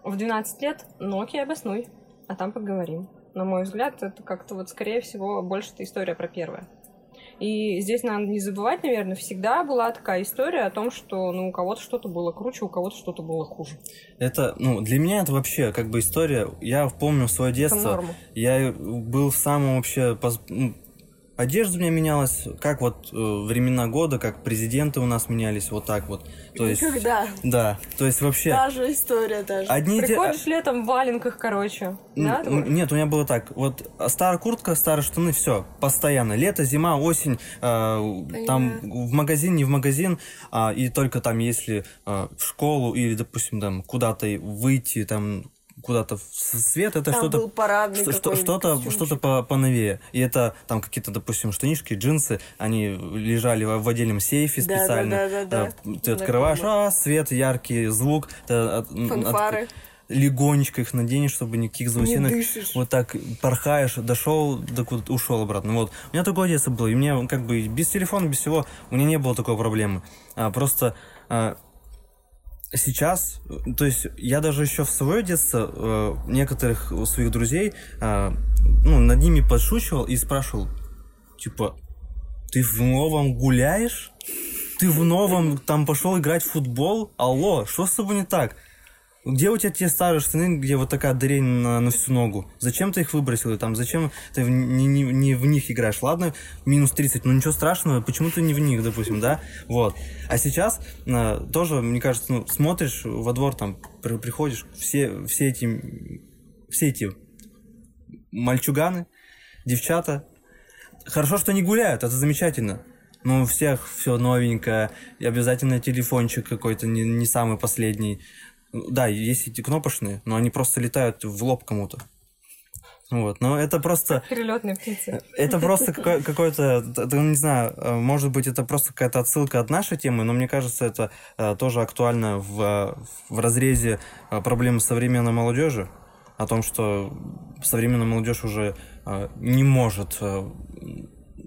в 12 лет, ну окей, обоснуй, а там поговорим. На мой взгляд, это как-то вот, скорее всего, больше это история про первое. И здесь надо не забывать, наверное, всегда была такая история о том, что ну, у кого-то что-то было круче, у кого-то что-то было хуже. Это, ну, для меня это вообще как бы история. Я помню свое детство. Я был в самом вообще ну, одежда у меня менялась, как вот э, времена года, как президенты у нас менялись, вот так вот. То есть, Никогда. да, то есть вообще... Та же история даже. Одни Приходишь летом в валенках, короче. Да? Нет, у меня было так. Вот старая куртка, старые штаны, все, постоянно. Лето, зима, осень, э, там в магазин, не в магазин, а, и только там, если э, в школу или, допустим, там куда-то выйти, там куда-то в свет, это что-то что-то костюмчик. что-то по поновее. И это там какие-то, допустим, штанишки, джинсы, они лежали в отдельном сейфе Да, да, специально. да, да, да. Э, Ты открываешь, а, свет, яркий звук. ты от- м, от- Фанфары. легонечко их наденешь, чтобы никаких заусенок. дышишь. Вот так порхаешь, дошел, до куда ушел обратно. Вот. У меня такое детство было. И мне как бы без телефона, без всего, у меня не было такой проблемы. А, просто а, сейчас, э, то есть я даже еще в свое детство э, некоторых своих друзей, а, ну, над ними подшучивал и спрашивал, типа, ты в новом гуляешь? Ты в новом там пошел играть в футбол? Алло, что с тобой не так? Где у тебя те старые штаны, где вот такая дырень на, на всю ногу? Зачем ты их выбросил? Там, зачем ты в- не, не- не в них играешь? Ладно, минус 30, ну ничего страшного, почему ты не в них, допустим, да? Вот. А сейчас э, тоже, мне кажется, ну, смотришь во двор, там, при- приходишь, все, все эти, все эти мальчуганы, девчата, Хорошо, что не гуляют, это замечательно. Но у всех все новенькое, и обязательно телефончик какой-то, не, не самый последний. Да, есть эти кнопочные, но они просто летают в лоб кому-то. Вот, но это просто... Перелетные птицы. Это просто т- не знаю, э, может быть, это просто какая-то отсылка от нашей темы, но мне кажется, это э, тоже актуально в, э, в разрезе э, проблем современной молодежи, о том, что современная молодежь уже не может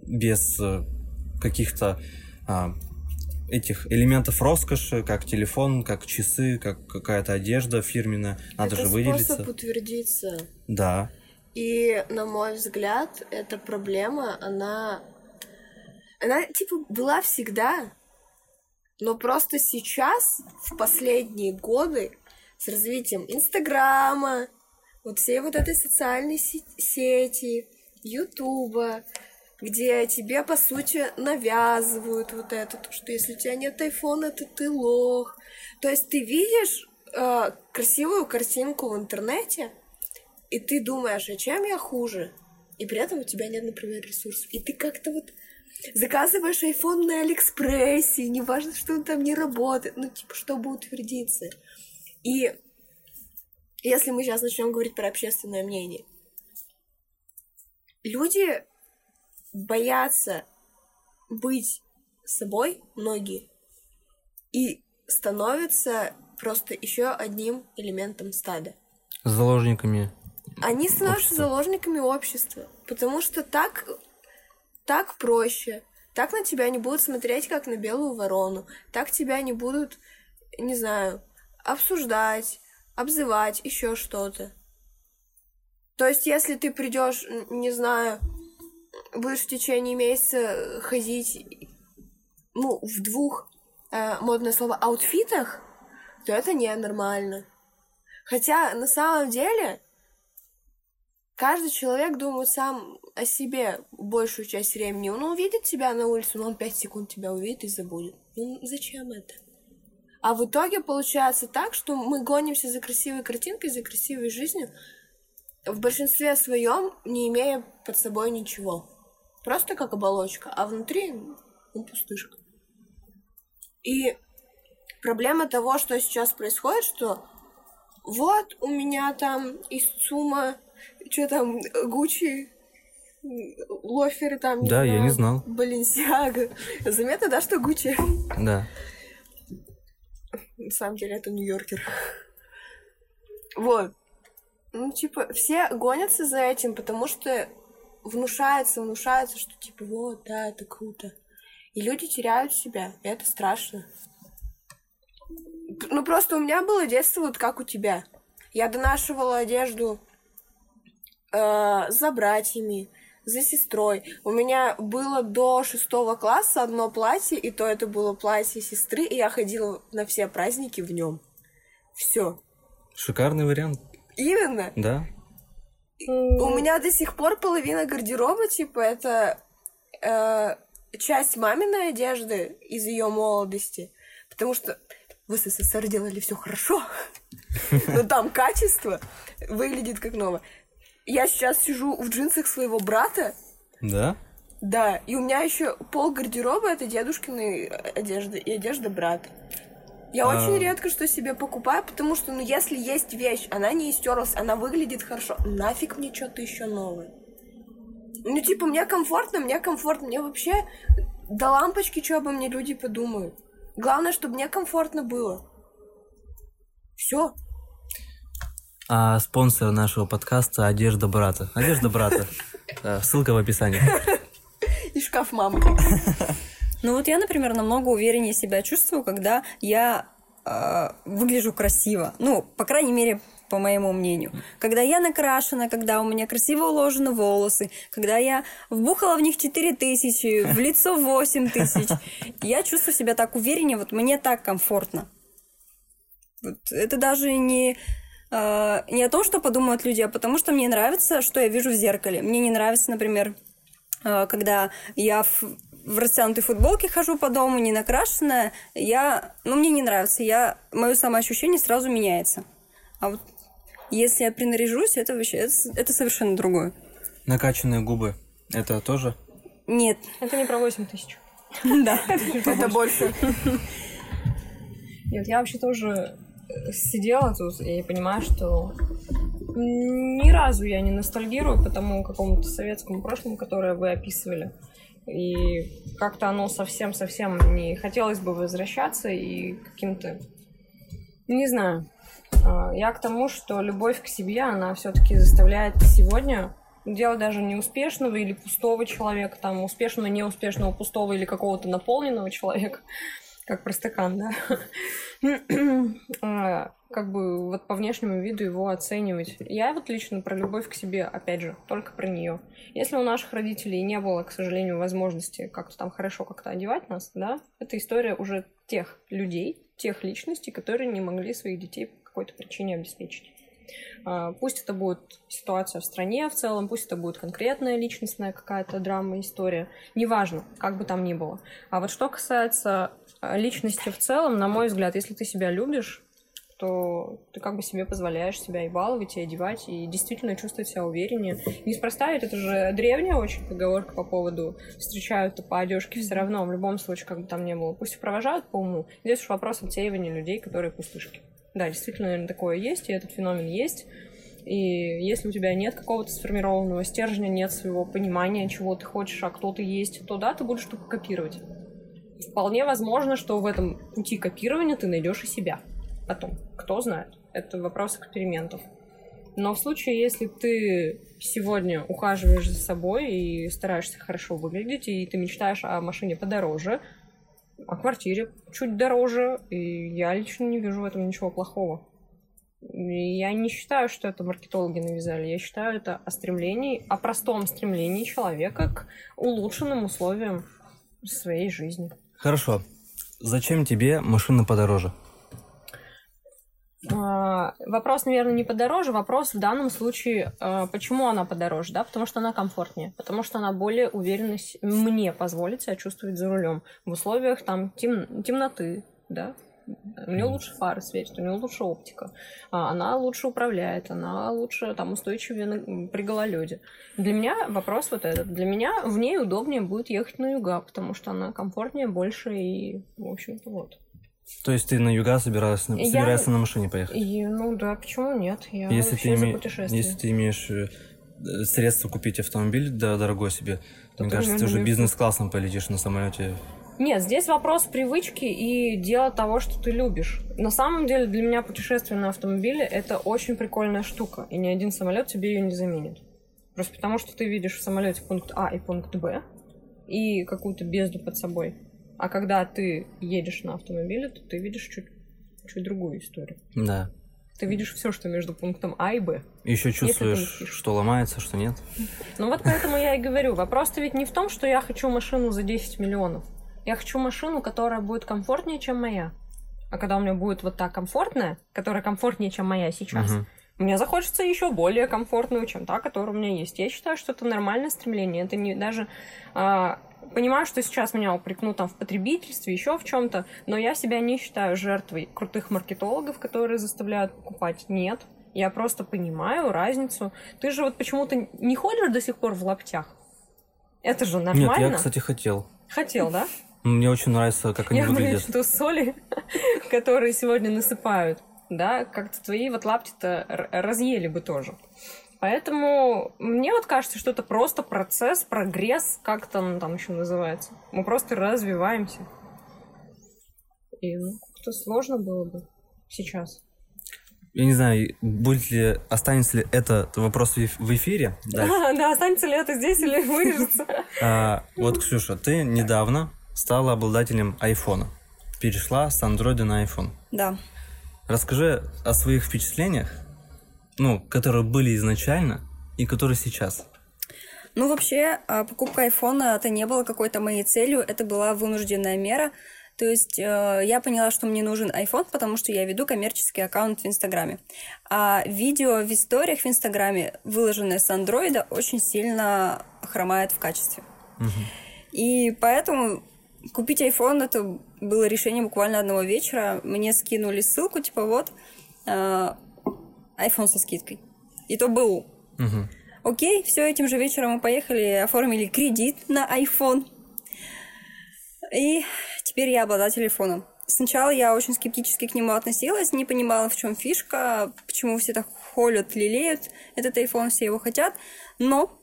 без каких-то а, этих элементов роскоши, как телефон, как часы, как какая-то одежда фирменная, надо Это же выделиться. способ утвердиться. Да. И, на мой взгляд, эта проблема, она... Она, типа, была всегда, но просто сейчас, в последние годы, с развитием Инстаграма, вот всей вот этой социальной се- сети, Ютуба, где тебе, по сути, навязывают вот это, то, что если у тебя нет айфона, то ты лох. То есть ты видишь э, красивую картинку в интернете, и ты думаешь, а чем я хуже? И при этом у тебя нет, например, ресурсов. И ты как-то вот заказываешь iPhone на Алиэкспрессе, неважно, что он там не работает, ну, типа, чтобы утвердиться. И если мы сейчас начнем говорить про общественное мнение, люди боятся быть собой, многие, и становятся просто еще одним элементом стада заложниками. они становятся Общество. заложниками общества, потому что так, так проще. Так на тебя не будут смотреть, как на белую ворону. Так тебя не будут, не знаю, обсуждать, обзывать, еще что-то. То есть, если ты придешь, не знаю, будешь в течение месяца ходить, ну, в двух, э, модное слово, аутфитах, то это ненормально. Хотя, на самом деле, каждый человек думает сам о себе большую часть времени. Он увидит тебя на улице, но он пять секунд тебя увидит и забудет. Ну, зачем это? А в итоге получается так, что мы гонимся за красивой картинкой, за красивой жизнью, в большинстве своем не имея под собой ничего. Просто как оболочка, а внутри ну, пустышка. И проблема того, что сейчас происходит, что вот у меня там из ЦУМа, что там, Гуччи, лоферы там, не Да, я знаю, не знал. Баленсиага. Заметно, да, что Гуччи? Да. На самом деле это Нью-Йоркер. Вот. Ну, типа, все гонятся за этим, потому что внушается, внушается, что типа, вот, да, это круто. И люди теряют себя, и это страшно. Ну, просто у меня было детство вот как у тебя. Я донашивала одежду э, за братьями, за сестрой. У меня было до шестого класса одно платье, и то это было платье сестры, и я ходила на все праздники в нем. Все. Шикарный вариант. Именно. Да. У меня до сих пор половина гардероба, типа, это э, часть маминой одежды из ее молодости, потому что в СССР делали все хорошо, но там качество выглядит как новое. Я сейчас сижу в джинсах своего брата, Да? да, и у меня еще пол гардероба это дедушкиной одежды и одежда брата. Я А. очень редко что себе покупаю, потому что, ну, если есть вещь, она не истерлась, она выглядит хорошо, нафиг мне что-то еще новое. Ну, типа, мне комфортно, мне комфортно, мне вообще до лампочки, что обо мне люди подумают. Главное, чтобы мне комфортно было. Все. А спонсор нашего подкаста Одежда брата. Одежда брата. Ссылка в описании. И шкаф мамы. Ну вот я, например, намного увереннее себя чувствую, когда я э, выгляжу красиво. Ну, по крайней мере, по моему мнению. Когда я накрашена, когда у меня красиво уложены волосы, когда я вбухала в них 4 тысячи, в лицо 8 тысяч, я чувствую себя так увереннее, вот мне так комфортно. Вот это даже не, э, не о том, что подумают люди, а потому что мне нравится, что я вижу в зеркале. Мне не нравится, например, э, когда я в, в растянутой футболке хожу по дому, не накрашенная, я, ну, мне не нравится, я, мое самоощущение сразу меняется. А вот если я принаряжусь, это вообще, это, это совершенно другое. Накачанные губы. Это тоже? Нет, Это не про 8 тысяч. да. Это больше. Нет, я вообще тоже сидела тут и понимаю, что ни разу я не ностальгирую по тому какому-то советскому прошлому, которое вы описывали. И как-то оно совсем-совсем не хотелось бы возвращаться и каким-то... Не знаю. А, Я к тому, что любовь к себе, она все-таки заставляет сегодня делать даже неуспешного или пустого человека, там, успешного, неуспешного, пустого или какого-то наполненного человека, как про стакан, да, А, как бы вот по внешнему виду его оценивать. Я вот лично про любовь к себе, опять же, только про нее. Если у наших родителей не было, к сожалению, возможности как-то там хорошо как-то одевать нас, да, это история уже тех людей, тех личностей, которые не могли своих детей по какой-то причине обеспечить. А, Пусть это будет ситуация в стране в целом, пусть это будет конкретная личностная какая-то драма, история. Неважно, как бы там ни было. А вот что касается а, личности в целом, на мой взгляд, если ты себя любишь, то ты как бы себе позволяешь себя и баловать, и одевать, и действительно чувствовать себя увереннее. Неспроста, ведь это же древняя очень поговорка по поводу встречают по одежке все равно, в любом случае, как бы там ни было. Пусть провожают по уму. Здесь уж вопрос отсеивания людей, которые пустышки. Да, действительно, наверное, такое есть, и этот феномен есть. И если у тебя нет какого-то сформированного стержня, нет своего понимания, чего ты хочешь, а кто ты есть, то да, ты будешь только копировать. Вполне возможно, что в этом пути копирования ты найдешь и себя потом. Кто знает. Это вопрос экспериментов. Но в случае, если ты сегодня ухаживаешь за собой и стараешься хорошо выглядеть, и ты мечтаешь о машине подороже, о квартире чуть дороже, и я лично не вижу в этом ничего плохого. Я не считаю, что это маркетологи навязали. Я считаю, это о стремлении, о простом стремлении человека к улучшенным условиям своей жизни. Хорошо. Зачем тебе машина подороже? А, Вопрос, наверное, не подороже. Вопрос в данном случае, а, почему она подороже, да? Потому что она комфортнее, потому что она более уверенно мне позволит себя чувствовать за рулем в условиях там тем- темноты, да? У нее лучше фары светят, у нее лучше оптика, а, она лучше управляет, она лучше там устойчивее при гололеде. Для меня вопрос вот этот. Для меня в ней удобнее будет ехать на юга, потому что она комфортнее, больше и, в общем-то, вот. То есть ты на юга собиралась, Я- собираешься на машине поехать? И, ну да, почему нет? Я Если ты, име- если ты имеешь э, средства купить автомобиль да, дорогой себе, То мне кажется, ты уже на бизнес-классом полетишь на самолете. Нет, здесь вопрос привычки и дела того, что ты любишь. На самом деле для меня путешествие на автомобиле это очень прикольная штука, и ни один самолет тебе ее не заменит. Просто потому, что ты видишь в самолете пункт А и пункт Б и какую-то бездну под собой. А когда ты едешь на автомобиле, то ты видишь чуть, чуть другую историю. Да. Ты видишь все, что между пунктом А и Б. Еще чувствуешь, что ломается, что нет. Ну вот поэтому я и говорю, вопрос-то ведь не в том, что я хочу машину за 10 миллионов. Я хочу машину, которая будет комфортнее, чем моя. А когда у меня будет вот так комфортная, которая комфортнее, чем моя сейчас, Мгм. Мне захочется еще более комфортную, чем та, которая у меня есть. Я считаю, что это нормальное стремление. Это не даже а, понимаю, что сейчас меня упрекнут там в потребительстве, еще в чем-то, но я себя не считаю жертвой крутых маркетологов, которые заставляют покупать. Нет. Я просто понимаю разницу. Ты же вот почему-то не ходишь до сих пор в лаптях. Это же нормально. Нет, я, кстати, хотел. Хотел, да? Мне очень нравится, как они Я выглядят. говорю, что соли, которые сегодня насыпают, да, как-то твои вот лапти-то разъели бы тоже. Поэтому мне вот кажется, что это просто процесс, прогресс, как там, там еще называется. Мы просто развиваемся. И ну, как-то сложно было бы сейчас. Я не знаю, будет ли, останется ли этот вопрос в эф- в эфире. дальше. Да, останется ли это здесь или вырежется? А, вот, Ксюша, ты недавно стала обладателем айфона. Перешла с андроида на iPhone. Да. Расскажи о своих впечатлениях, ну, которые были изначально и которые сейчас. Ну, вообще, а, покупка айфона это не было какой-то моей целью, это была вынужденная мера. То есть э, я поняла, что мне нужен iPhone, потому что я веду коммерческий аккаунт в Инстаграме. А видео в историях в Инстаграме, выложенные с андроида, очень сильно хромает в качестве. И поэтому купить iPhone это было решение буквально одного вечера. Мне скинули ссылку, типа вот, э, iPhone со скидкой. И то был Мгм. Окей, все, этим же вечером мы поехали, оформили кредит на iPhone. И теперь я обладатель айфона. Сначала я очень скептически к нему относилась, не понимала, в чем фишка, почему все так холят, лелеют этот iPhone, все его хотят. Но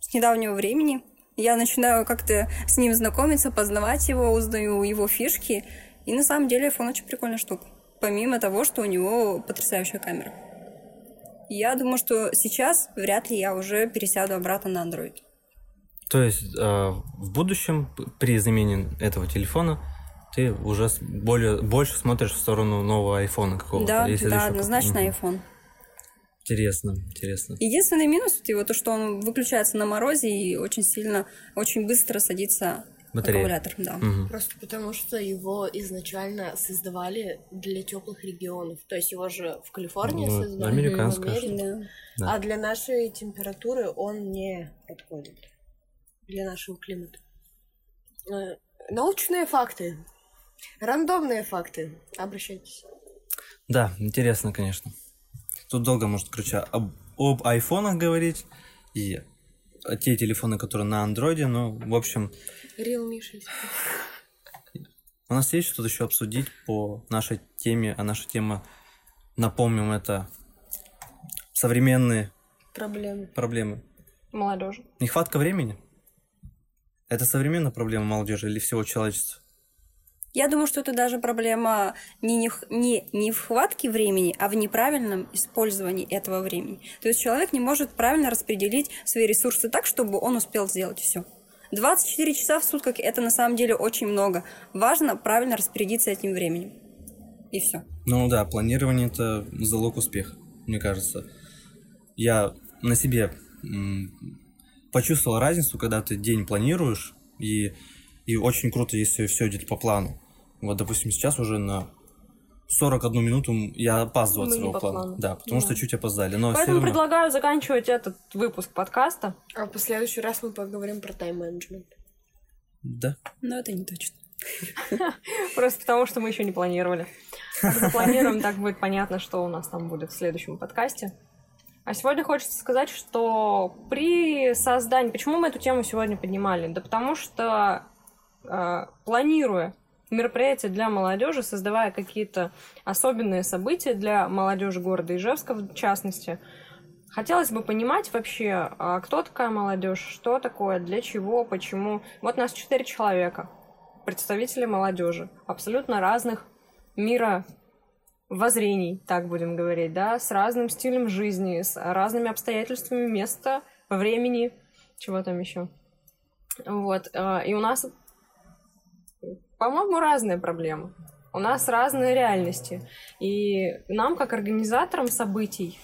с недавнего времени я начинаю как-то с ним знакомиться, познавать его, узнаю его фишки. И на самом деле iPhone очень прикольная штука. Помимо того, что у него потрясающая камера. Я думаю, что сейчас вряд ли я уже пересяду обратно на Android. То есть э, в будущем при замене этого телефона ты уже более, больше смотришь в сторону нового айфона какого-то. Да, если да, однозначно iPhone. Интересно, интересно. Единственный минус вот его то, что он выключается на морозе и очень сильно, очень быстро садится Батарея. аккумулятор. Да. Мгм. Просто потому, что его изначально создавали для теплых регионов. То есть его же в Калифорнии Ну, создали, американская в Америке. Да. Да. А для нашей температуры он не подходит. Для нашего климата. Э, Научные факты. Рандомные факты. Обращайтесь. Да, интересно, конечно. Тут долго, может, короче, об, об айфонах говорить и те телефоны, которые на андроиде, ну, в общем, Realme 6. у нас есть что-то еще обсудить по нашей теме, а наша тема, напомним, это современные Проблемы. проблемы. Молодежи. Нехватка времени? Это современная проблема молодежи или всего человечества? Я думаю, что это даже проблема не, не, не, не в хватке времени, а в неправильном использовании этого времени. То есть человек не может правильно распределить свои ресурсы так, чтобы он успел сделать все. 24 часа в сутках это на самом деле очень много. Важно правильно распорядиться этим временем. И все. Ну да, планирование это залог успеха, мне кажется. Я на себе почувствовал разницу, когда ты день планируешь, и, и очень круто, если все идет по плану. Вот, допустим, сейчас уже на 41 минуту я опаздываю от своего по плана. плану. Да, потому что Да. чуть опоздали. Но Поэтому равно. предлагаю заканчивать этот выпуск подкаста. А в следующий раз мы поговорим про тайм-менеджмент. Да. Но это не точно. Просто потому, что мы еще не планировали. Как Запланируем, так будет понятно, что у нас там будет в следующем подкасте. А сегодня хочется сказать, что при создании... Почему мы эту тему сегодня поднимали? Да потому что, э, планируя мероприятия для молодежи, создавая какие-то особенные события для молодежи города Ижевска, в частности, хотелось бы понимать вообще, а кто такая молодежь, что такое, для чего, почему. Вот нас четыре человека, представители молодежи, абсолютно разных мира воззрений, так будем говорить, да, с разным стилем жизни, с разными обстоятельствами места, времени, чего там еще. Вот, э, и у нас, по-моему, разные проблемы. У нас разные реальности. И нам, как организаторам событий,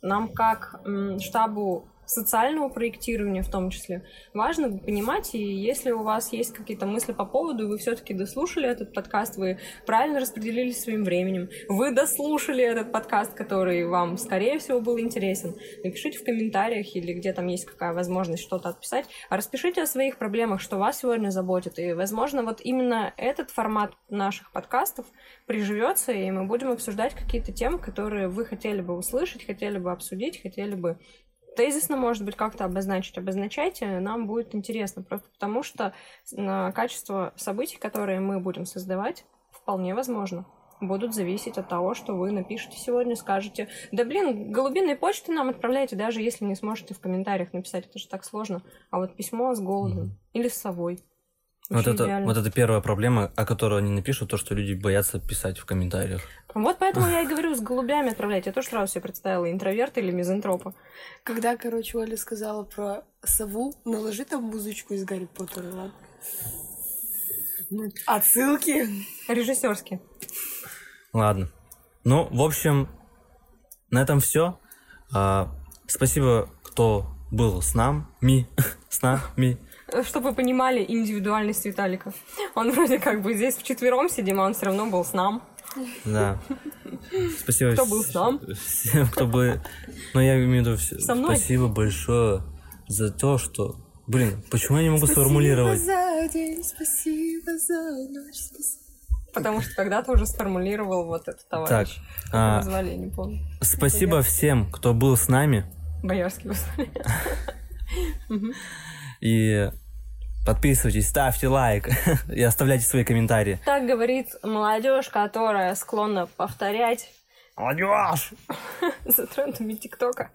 нам, как штабу социального проектирования в том числе. Важно понимать, и если у вас есть какие-то мысли по поводу, вы все-таки дослушали этот подкаст, вы правильно распределились своим временем, вы дослушали этот подкаст, который вам, скорее всего, был интересен, напишите в комментариях или где там есть какая возможность что-то отписать, распишите о своих проблемах, что вас сегодня заботит. И, возможно, вот именно этот формат наших подкастов приживется, и мы будем обсуждать какие-то темы, которые вы хотели бы услышать, хотели бы обсудить, хотели бы тезисно, может быть, как-то обозначить, обозначайте, нам будет интересно, просто потому что качество событий, которые мы будем создавать, вполне возможно будут зависеть от того, что вы напишете сегодня, скажете, да блин, голубиной почты нам отправляйте, даже если не сможете в комментариях написать, это же так сложно. А вот письмо с голубем mm-hmm. или с совой. Вот это, вот это первая проблема, о которой они напишут, то, что люди боятся писать в комментариях. Вот поэтому я и говорю, с голубями отправлять. Я тоже сразу себе представила интроверта или мизантропа. Когда, короче, Оля сказала про сову, наложи там музычку из Гарри Поттера, ладно? Отсылки. Режиссерские. Ладно. Ну, в общем, на этом все. А, спасибо, кто был с нами, с нами. Чтобы вы понимали индивидуальность Виталика. Он вроде как бы здесь вчетвером сидим, а он все равно был с нами. Да. Спасибо. Кто был с нами? Всем, кто бы... Ну, я имею в виду... Со мной? Спасибо большое за то, что... Блин, почему я не могу спасибо сформулировать? за день, спасибо за ночь, спасибо. Потому что когда-то уже сформулировал вот этот товарищ. Так, а, назвали, я не помню. Спасибо всем, кто был с нами. Боярский И подписывайтесь, ставьте лайк и оставляйте свои комментарии. Так говорит молодежь, которая склонна повторять Молодежь! За трендами ТикТока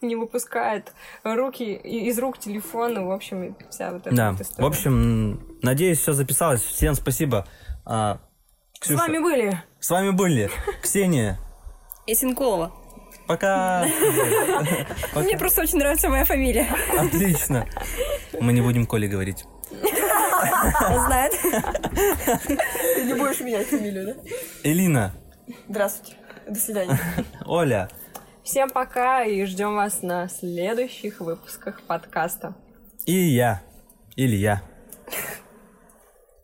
не выпускает руки из рук телефона, в общем, вся вот эта да. вот история. В общем, надеюсь, все записалось. Всем спасибо. А, Ксюша, С вами были. С вами были Ксения. И Синкова. Пока. Мне просто очень нравится моя фамилия. Отлично. Мы не будем Коле говорить. Знает. Ты не будешь менять фамилию, да? Элина. Здравствуйте. До свидания. Оля. Всем пока и ждем вас на следующих выпусках подкаста. И я. Илья.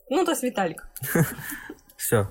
Ну, то есть Виталик. Все.